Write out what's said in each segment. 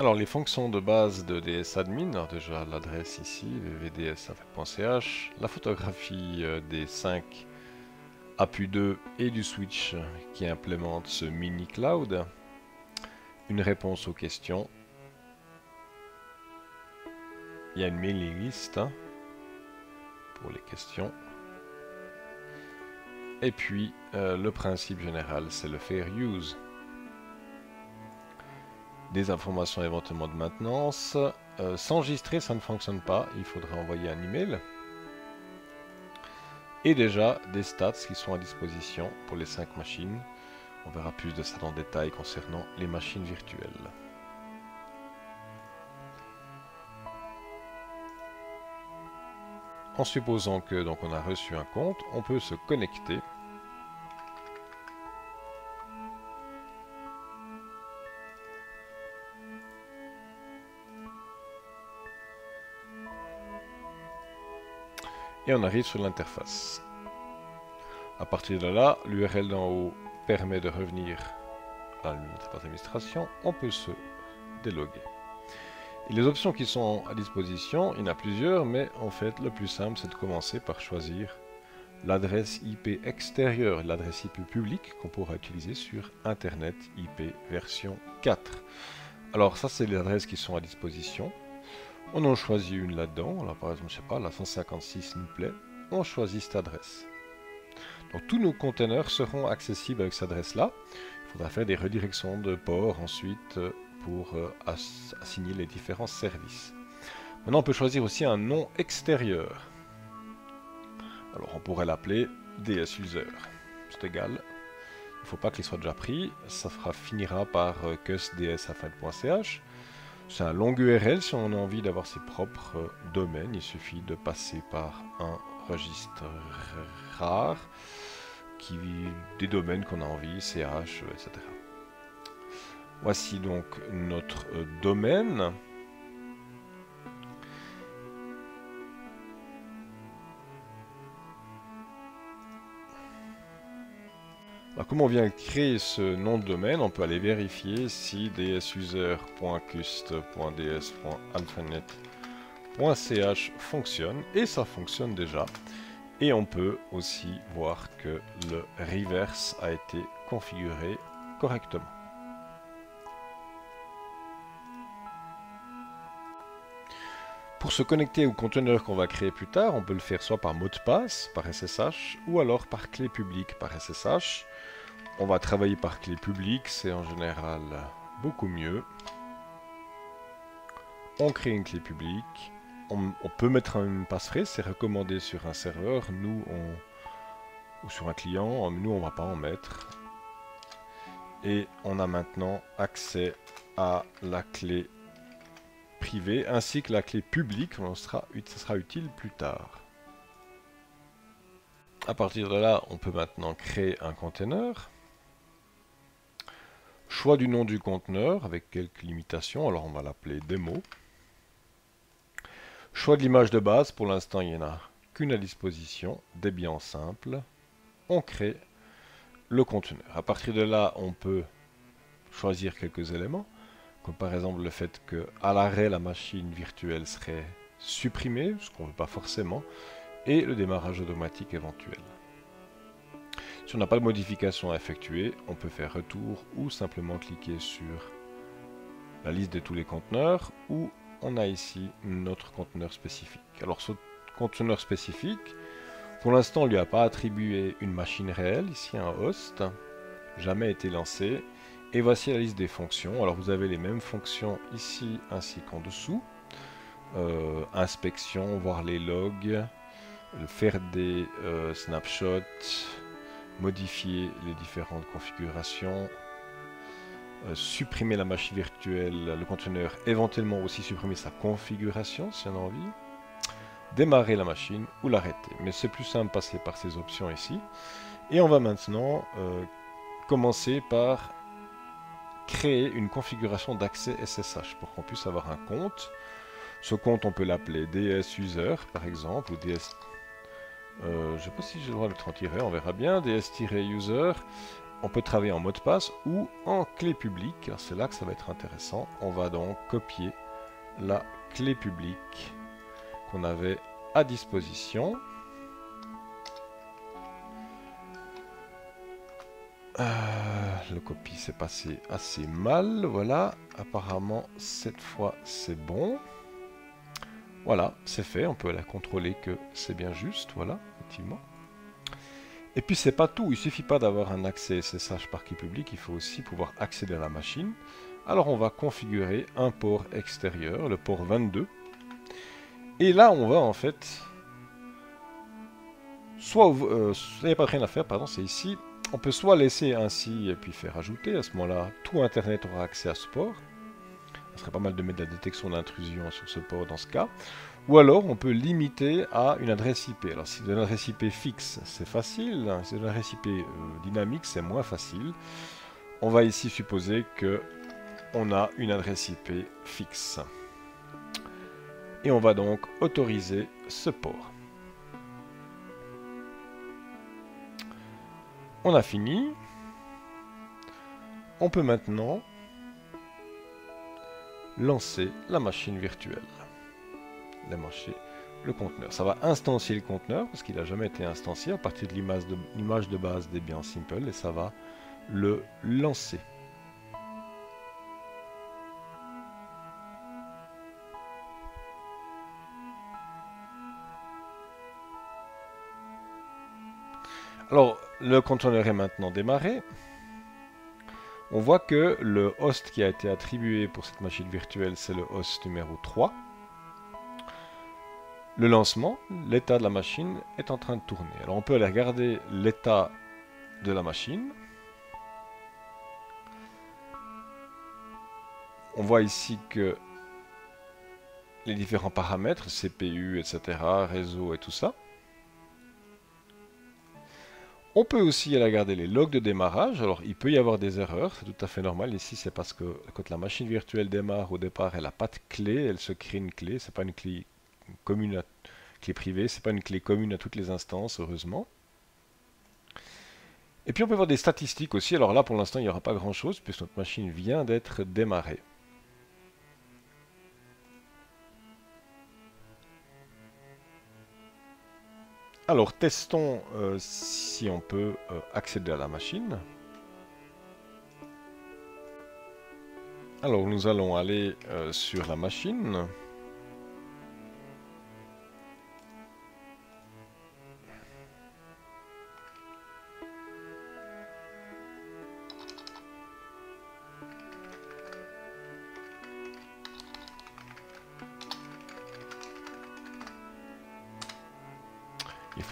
Alors les fonctions de base de DSAdmin, alors déjà l'adresse ici, www.ds.ch, la photographie euh, des 5 APU2 et du switch qui implémente ce mini cloud, une réponse aux questions, il y a une mailing list hein, pour les questions, et puis euh, le principe général c'est le fair use des informations éventuellement de maintenance. Euh, s'enregistrer, ça ne fonctionne pas, il faudra envoyer un email. Et déjà des stats qui sont à disposition pour les 5 machines. On verra plus de ça dans le détail concernant les machines virtuelles. En supposant que donc on a reçu un compte, on peut se connecter et on arrive sur l'interface. À partir de là, l'URL d'en haut permet de revenir à l'interface d'administration, on peut se déloguer. Et les options qui sont à disposition, il y en a plusieurs, mais en fait le plus simple c'est de commencer par choisir l'adresse IP extérieure, l'adresse IP publique qu'on pourra utiliser sur Internet IP version 4. Alors ça c'est les adresses qui sont à disposition. On en choisit une là-dedans. Alors par exemple, je sais pas, la 156 nous plaît. On choisit cette adresse. Donc tous nos conteneurs seront accessibles avec cette adresse-là. Il faudra faire des redirections de port ensuite euh, pour euh, assigner les différents services. Maintenant, on peut choisir aussi un nom extérieur. Alors on pourrait l'appeler DS User. C'est égal. Il ne faut pas qu'il soit déjà pris. Ça finira par euh, cusdsafin.ch. C'est un long URL si on a envie d'avoir ses propres euh, domaines. Il suffit de passer par un registre rare qui des domaines qu'on a envie, CH, etc. Voici donc notre euh, domaine. comme on vient créer ce nom de domaine, on peut aller vérifier si dsuser.cust.ds.alphanet.ch fonctionne, et ça fonctionne déjà. Et on peut aussi voir que le reverse a été configuré correctement. Pour se connecter au conteneur qu'on va créer plus tard, on peut le faire soit par mot de passe, par SSH, ou alors par clé publique par SSH. On va travailler par clé publique, c'est en général beaucoup mieux. On crée une clé publique. On, peut mettre une passphrase, c'est recommandé sur un serveur. Nous, on, ou sur un client, nous, on va pas en mettre. Et on a maintenant accès à la clé privée ainsi que la clé publique. On sera, utile plus tard. À partir de là, on peut maintenant créer un container. Choix du nom du conteneur avec quelques limitations, alors on va l'appeler démo. Choix de l'image de base, pour l'instant il n'y en a qu'une à disposition, Debian simple. On crée le conteneur. À partir de là, on peut choisir quelques éléments, comme par exemple le fait que à l'arrêt la machine virtuelle serait supprimée, ce qu'on ne veut pas forcément, et le démarrage automatique éventuel. Si on n'a pas de modification à effectuer, on peut faire retour ou simplement cliquer sur la liste de tous les conteneurs ou on a ici notre conteneur spécifique. Alors ce conteneur spécifique, pour l'instant on ne lui a pas attribué une machine réelle, ici un host, jamais été lancé. Et voici la liste des fonctions. Alors vous avez les mêmes fonctions ici ainsi qu'en dessous. Euh, inspection, voir les logs, faire des euh, snapshots, modifier les différentes configurations, euh, supprimer la machine virtuelle, le conteneur, éventuellement aussi supprimer sa configuration si on a envie, démarrer la machine ou l'arrêter. Mais c'est plus simple de passer par ces options ici. Et on va maintenant euh, commencer par créer une configuration d'accès SSH pour qu'on puisse avoir un compte. Ce compte, on peut l'appeler DS User par exemple, ou DS euh, je ne sais pas si j'ai le droit de le tirer, on verra bien. ds-user. on peut travailler en mot de passe ou en clé publique. C'est là que ça va être intéressant. On va donc copier la clé publique qu'on avait à disposition. Euh, le copie s'est passé assez mal. Voilà, apparemment cette fois c'est bon. Voilà, c'est fait. On peut la contrôler que c'est bien juste. Voilà, Et puis c'est pas tout, il suffit pas d'avoir un accès SSH par qui public, il faut aussi pouvoir accéder à la machine. Alors on va configurer un port extérieur, le port 22. Et là on va en fait... Soit... Euh, il n'y a pas rien à faire, pardon, c'est ici. On peut soit laisser ainsi et puis faire ajouter, à ce moment-là, tout Internet aura accès à ce port. Ce serait pas mal de mettre la détection d'intrusion sur ce port dans ce cas. Ou alors, on peut limiter à une adresse IP. Alors, si c'est une adresse IP fixe, c'est facile. Si c'est une adresse IP euh, dynamique, c'est moins facile. On va ici supposer que on a une adresse IP fixe. Et on va donc autoriser ce port. On a fini. On peut maintenant lancer la machine virtuelle marché le conteneur. Ça va instancier le conteneur parce qu'il n'a jamais été instancié à partir de l'image de, base Debian Simple et ça va le lancer. Alors, le conteneur est maintenant démarré. On voit que le host qui a été attribué pour cette machine virtuelle, c'est le host numéro 3. Le lancement, l'état de la machine est en train de tourner. Alors on peut aller regarder l'état de la machine. On voit ici que les différents paramètres, CPU, etc., réseau et tout ça. On peut aussi aller regarder les logs de démarrage. Alors, il peut y avoir des erreurs, c'est tout à fait normal. Ici, c'est parce que quand la machine virtuelle démarre au départ, elle n'a pas de clé, elle se crée une clé. C'est pas une clé commune à clé privée, c'est pas une clé commune à toutes les instances, heureusement. Et puis on peut voir des statistiques aussi, alors là pour l'instant il n'y aura pas grand chose puisque notre machine vient d'être démarrée. Alors testons euh, si on peut euh, accéder à la machine. Alors nous allons aller euh, sur la machine.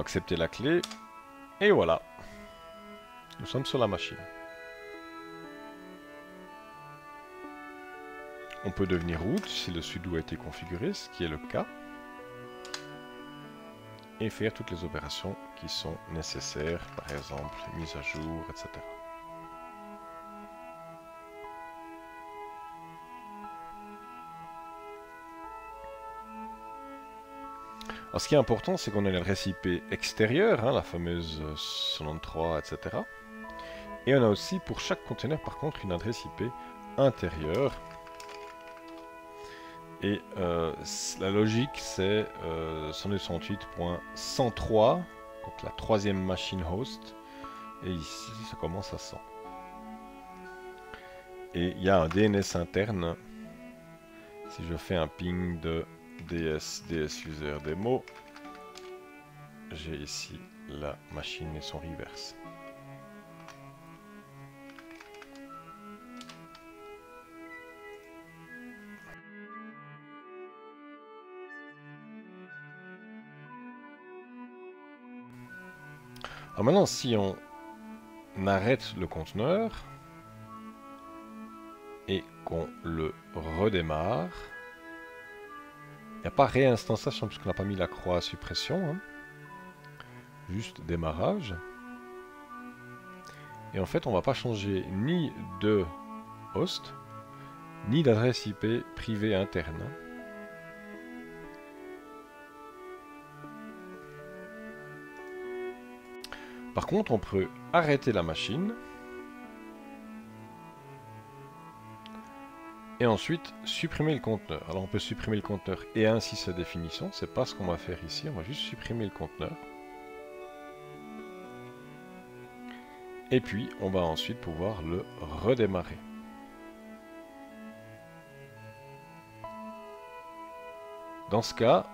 Accepter la clé. Et voilà. Nous sommes sur la machine. On peut devenir root si le sudo a été configuré, ce qui est le cas. Et faire toutes les opérations qui sont nécessaires, par exemple mise à jour, etc. Alors, ce qui est important, c'est qu'on a l'adresse IP extérieure, hein, la fameuse 93, etc. Et on a aussi pour chaque conteneur, par contre, une adresse IP intérieure. Et euh, la logique, c'est euh, 168.103, donc la troisième machine host. Et ici, ça commence à 100. Et il y a un DNS interne. Si je fais un ping de ds, ds user demo. J'ai ici la machine et son reverse. Alors maintenant, si on arrête le conteneur et qu'on le redémarre, il n'y a pas réinstanciation puisqu'on n'a pas mis la croix à suppression. Hein. Juste démarrage. Et en fait, on ne va pas changer ni de host, ni d'adresse IP privée interne. Hein. Par contre, on peut arrêter la machine et ensuite supprimer le conteneur. Alors on peut supprimer le conteneur et ainsi sa définition, c'est pas ce qu'on va faire ici, on va juste supprimer le conteneur. Et puis on va ensuite pouvoir le redémarrer. Dans ce cas,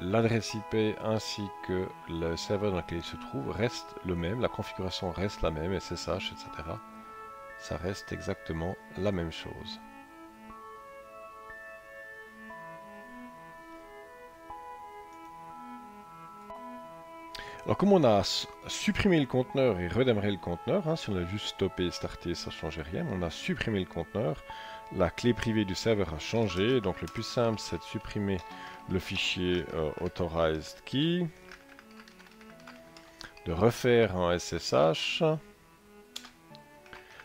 l'adresse IP ainsi que le serveur dans lequel il se trouve reste le même, la configuration reste la même, SSH, etc. Ça reste exactement la même chose. Alors comme on a supprimé le conteneur et redémarré le conteneur, hein, si on a juste stoppé et starté, ça ne changeait rien, on a supprimé le conteneur, la clé privée du serveur a changé, donc le plus simple c'est de supprimer le fichier euh, authorized key, de refaire un SSH,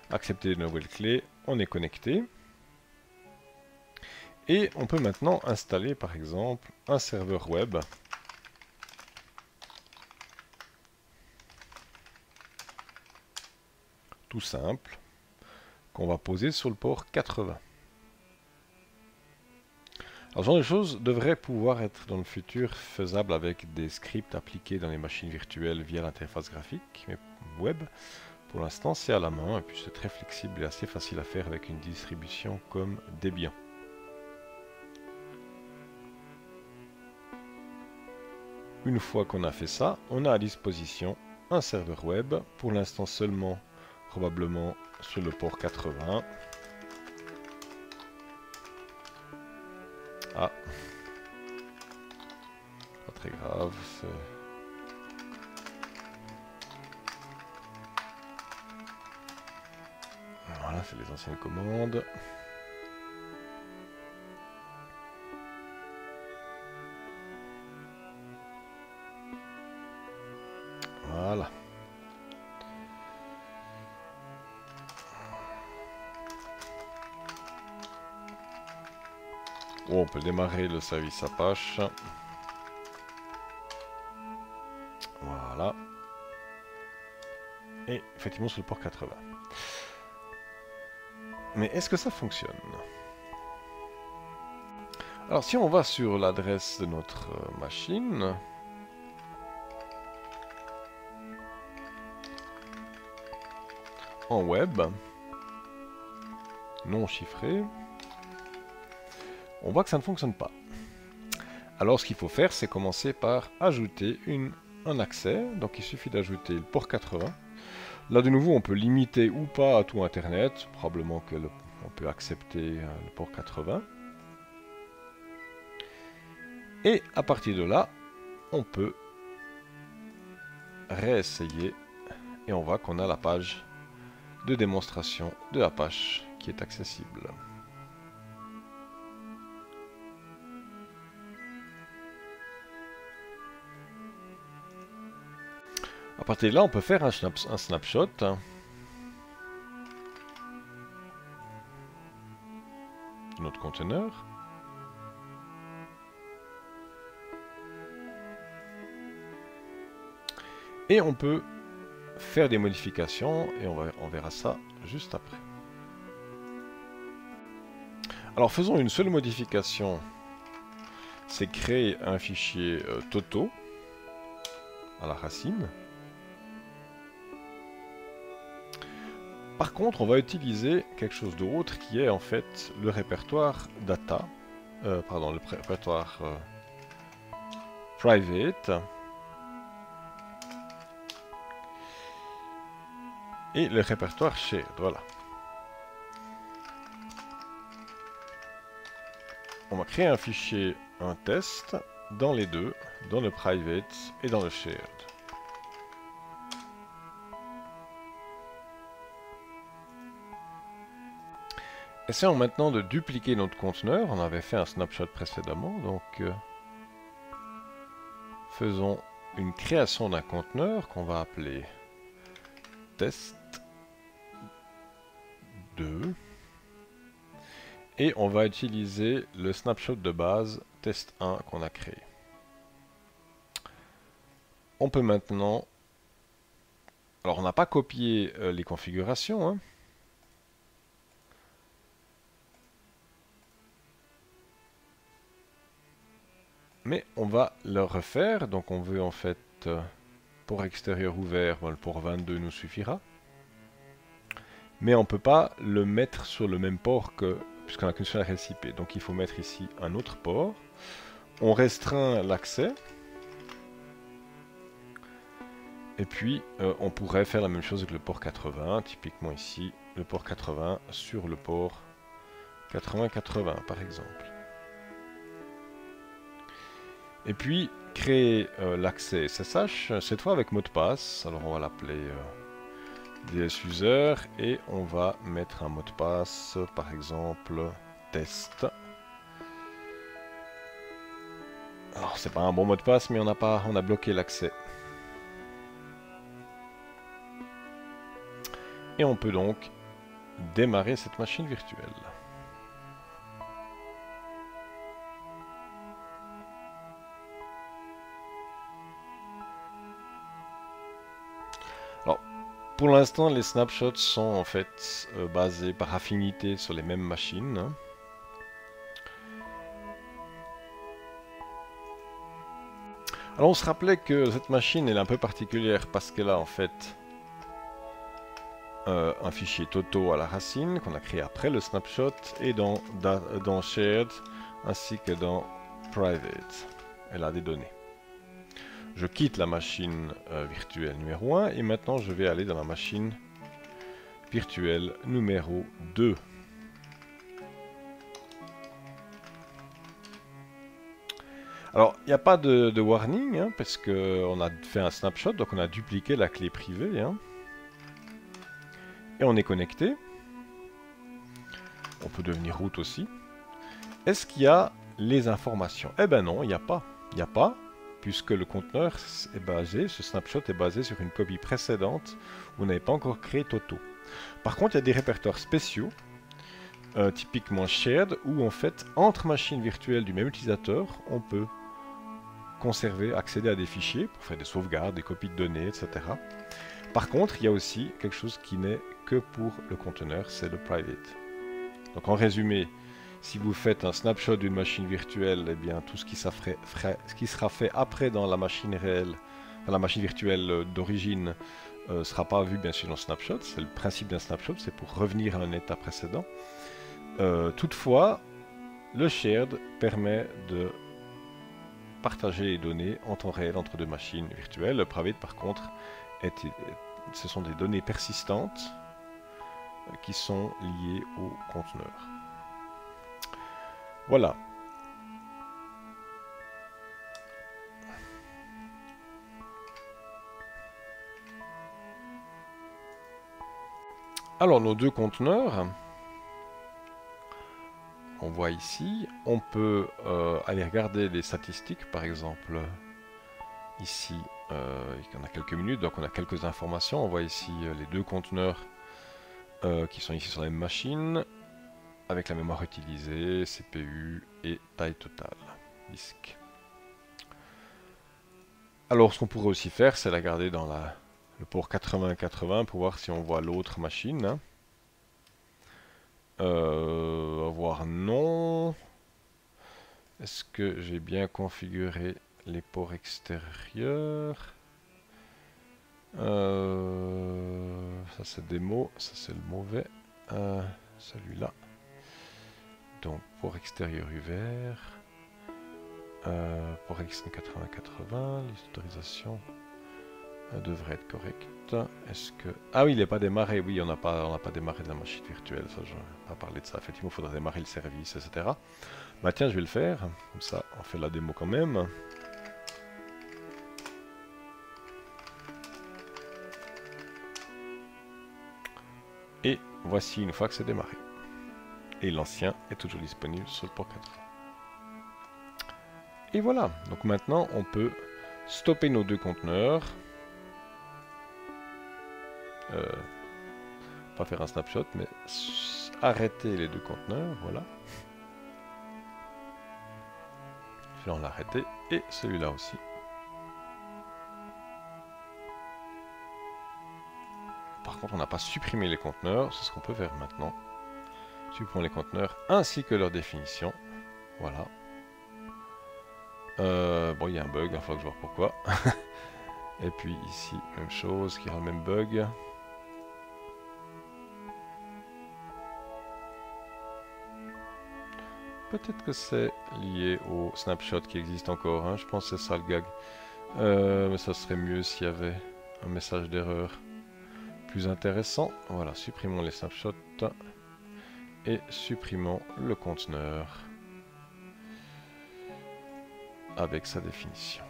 accepter de nouvelles clés, on est connecté. Et on peut maintenant installer par exemple un serveur web tout simple qu'on va poser sur le port 80. Alors, ce genre de choses devrait pouvoir être dans le futur faisable avec des scripts appliqués dans les machines virtuelles via l'interface graphique web. Pour l'instant, c'est à la main et puis c'est très flexible et assez facile à faire avec une distribution comme Debian. Une fois qu'on a fait ça, on a à disposition un serveur web, pour l'instant seulement probablement sur le port 80. Ah. Pas très grave. Voilà, c'est les anciennes commandes. On peut démarrer le service Apache. Voilà. Et effectivement sur le port 80. Mais est-ce que ça fonctionne? Alors si on va sur l'adresse de notre euh, machine, en web, non chiffré, on voit que ça ne fonctionne pas. Alors ce qu'il faut faire, c'est commencer par ajouter un accès. Donc il suffit d'ajouter le port 80. Là de nouveau, on peut limiter ou pas à tout Internet. Probablement que on peut accepter euh, le port 80. Et à partir de là, on peut réessayer. Et on voit qu'on a la page de démonstration de Apache qui est accessible. À partir de là, on peut faire un, snapshot. De notre conteneur. Et on peut faire des modifications et on, verra ça juste après. Alors faisons une seule modification, c'est créer un fichier euh, Toto à la racine. Par contre, on va utiliser quelque chose d'autre qui est en fait le répertoire data, euh, pardon, le répertoire euh, private et le répertoire shared, voilà. On va créer un fichier, un test, dans les deux, dans le private et dans le shared. Essayons maintenant de dupliquer notre conteneur. On avait fait un snapshot précédemment, donc euh, faisons une création d'un conteneur qu'on va appeler test 2 et on va utiliser le snapshot de base test 1 qu'on a créé. On peut maintenant alors on n'a pas copié euh, les configurations hein. On va le refaire. Donc on veut en fait euh, port extérieur ouvert. le port 22 nous suffira. Mais on peut pas le mettre sur le même port que puisqu'on n'a qu'une seule adresse IP. Donc il faut mettre ici un autre port. On restreint l'accès. Et puis, euh, on pourrait faire la même chose avec le port 80. Typiquement ici, le port 80 sur le port 80-80 par exemple. Et puis, créer euh, l'accès SSH, cette fois avec mot de passe. Alors on va l'appeler euh, DS user et on va mettre un mot de passe, par exemple test. Alors c'est pas un bon mot de passe, mais on pas, on a bloqué l'accès. Et on peut donc démarrer cette machine virtuelle. Pour l'instant, les snapshots sont en fait euh, basés par affinité sur les mêmes machines. Hein. Alors on se rappelait que cette machine est un peu particulière parce qu'elle a en fait euh, un fichier Toto à la racine qu'on a créé après le snapshot et dans, dans Shared ainsi que dans Private. Elle a des données. Je quitte la machine euh, virtuelle numéro 1 et maintenant je vais aller dans la machine virtuelle numéro 2. Alors, il n'y a pas de, warning, hein, parce qu'on a fait un snapshot, donc on a dupliqué la clé privée. Hein. et on est connecté. On peut devenir route aussi. Est-ce qu'il y a les informations? Eh ben non, il n'y a pas. Il n'y a pas puisque le conteneur est basé, ce snapshot est basé sur une copie précédente où vous n'avez pas encore créé Toto. Par contre, il y a des répertoires spéciaux, euh, typiquement shared, où en fait, entre machines virtuelles du même utilisateur, on peut conserver, accéder à des fichiers pour faire des sauvegardes, des copies de données, etc. Par contre, il y a aussi quelque chose qui n'est que pour le conteneur, c'est le private. Donc en résumé, si vous faites un snapshot d'une machine virtuelle, eh bien tout ce qui, sera fait après dans la machine réelle, la machine virtuelle euh, d'origine, ne euh, sera pas vu bien sûr dans le snapshot. C'est le principe d'un snapshot, c'est pour revenir à un état précédent. Euh, toutefois, le shared permet de partager les données en temps réel entre deux machines virtuelles. Le private, par contre, ce sont des données persistantes qui sont liées au conteneur. Voilà. Alors nos deux conteneurs, on voit ici, on peut euh, aller regarder les statistiques, par exemple, ici, euh, il y en a quelques minutes, donc on a quelques informations, on voit ici euh, les deux conteneurs qui sont ici sur la même machine, avec la mémoire utilisée, CPU et taille totale, disque. Alors ce qu'on pourrait aussi faire, c'est la garder dans la, le port 8080 pour voir si on voit l'autre machine. Hein. Euh, voir non. Est-ce que j'ai bien configuré les ports extérieurs? Euh, Ça c'est démo, ça c'est le mauvais. Euh, celui-là. Donc pour extérieur UVR, euh, pour x 80-80, les autorisations euh, devraient être correctes. Est-ce que... Ah oui, il n'est pas démarré, oui, on n'a pas, pas démarré de la machine virtuelle, ça je n'ai pas parlé de ça. Effectivement, il faudra démarrer le service, etc. Bah tiens, je vais le faire, comme ça on fait la démo quand même. Et voici une fois que c'est démarré et l'ancien est toujours disponible sur le port 4. Et voilà, donc maintenant on peut stopper nos deux conteneurs. Euh, pas faire un snapshot, mais arrêter les deux conteneurs, voilà. Je vais l'arrêter, et celui-là aussi. Par contre, on n'a pas supprimé les conteneurs, c'est ce qu'on peut faire maintenant. Supprimons les conteneurs ainsi que leur définition. Voilà. Euh, bon, il y a un bug, il faut que je vois pourquoi. Et puis ici, même chose, qui a le même bug. Peut-être que c'est lié au snapshot qui existe encore, hein. je pense que c'est ça le gag. Euh, mais ça serait mieux s'il y avait un message d'erreur plus intéressant. Voilà, supprimons les snapshots et supprimons le conteneur avec sa définition.